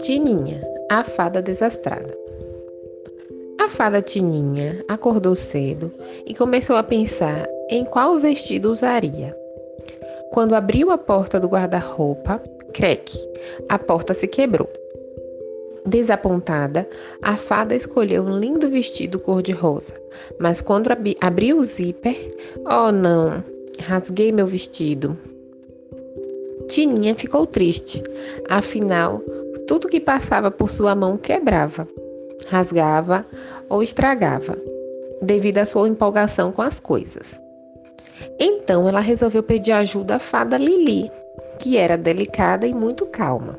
Tininha, a fada desastrada. A fada Tininha acordou cedo e começou a pensar em qual vestido usaria. Quando abriu a porta do guarda-roupa, creque, a porta se quebrou. Desapontada, a fada escolheu um lindo vestido cor-de-rosa, mas quando abriu o zíper, oh não, rasguei meu vestido. Tininha ficou triste, afinal, tudo que passava por sua mão quebrava, rasgava ou estragava, devido à sua empolgação com as coisas. Então ela resolveu pedir ajuda à fada Lili, que era delicada e muito calma.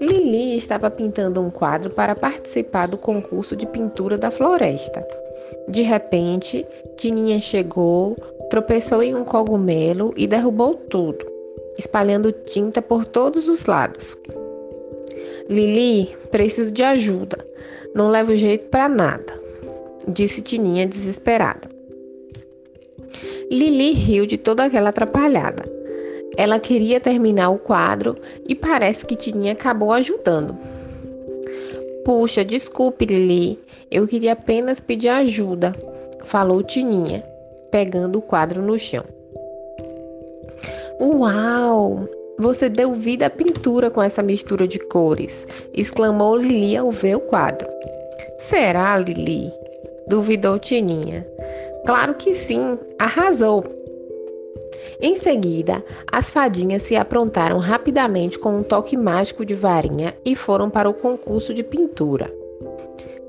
Lili estava pintando um quadro para participar do concurso de pintura da floresta. De repente, Tininha chegou, tropeçou em um cogumelo e derrubou tudo espalhando tinta por todos os lados. Lili, preciso de ajuda. Não levo jeito para nada, disse Tininha desesperada. Lili riu de toda aquela atrapalhada. Ela queria terminar o quadro e parece que Tininha acabou ajudando. Puxa, desculpe, Lili. Eu queria apenas pedir ajuda, falou Tininha, pegando o quadro no chão. Uau! Você deu vida à pintura com essa mistura de cores, exclamou Lili ao ver o quadro. Será, Lili? duvidou Tininha. Claro que sim, arrasou. Em seguida, as fadinhas se aprontaram rapidamente com um toque mágico de varinha e foram para o concurso de pintura.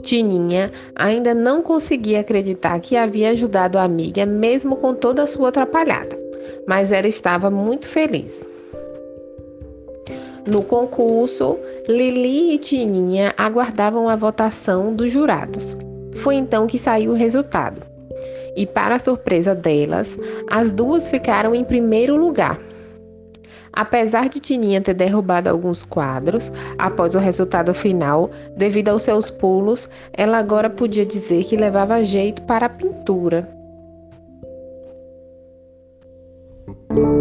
Tininha ainda não conseguia acreditar que havia ajudado a amiga, mesmo com toda a sua atrapalhada mas ela estava muito feliz. No concurso, Lili e Tininha aguardavam a votação dos jurados. Foi então que saiu o resultado. E, para surpresa delas, as duas ficaram em primeiro lugar. Apesar de Tininha ter derrubado alguns quadros após o resultado final, devido aos seus pulos, ela agora podia dizer que levava jeito para a pintura. Thank you.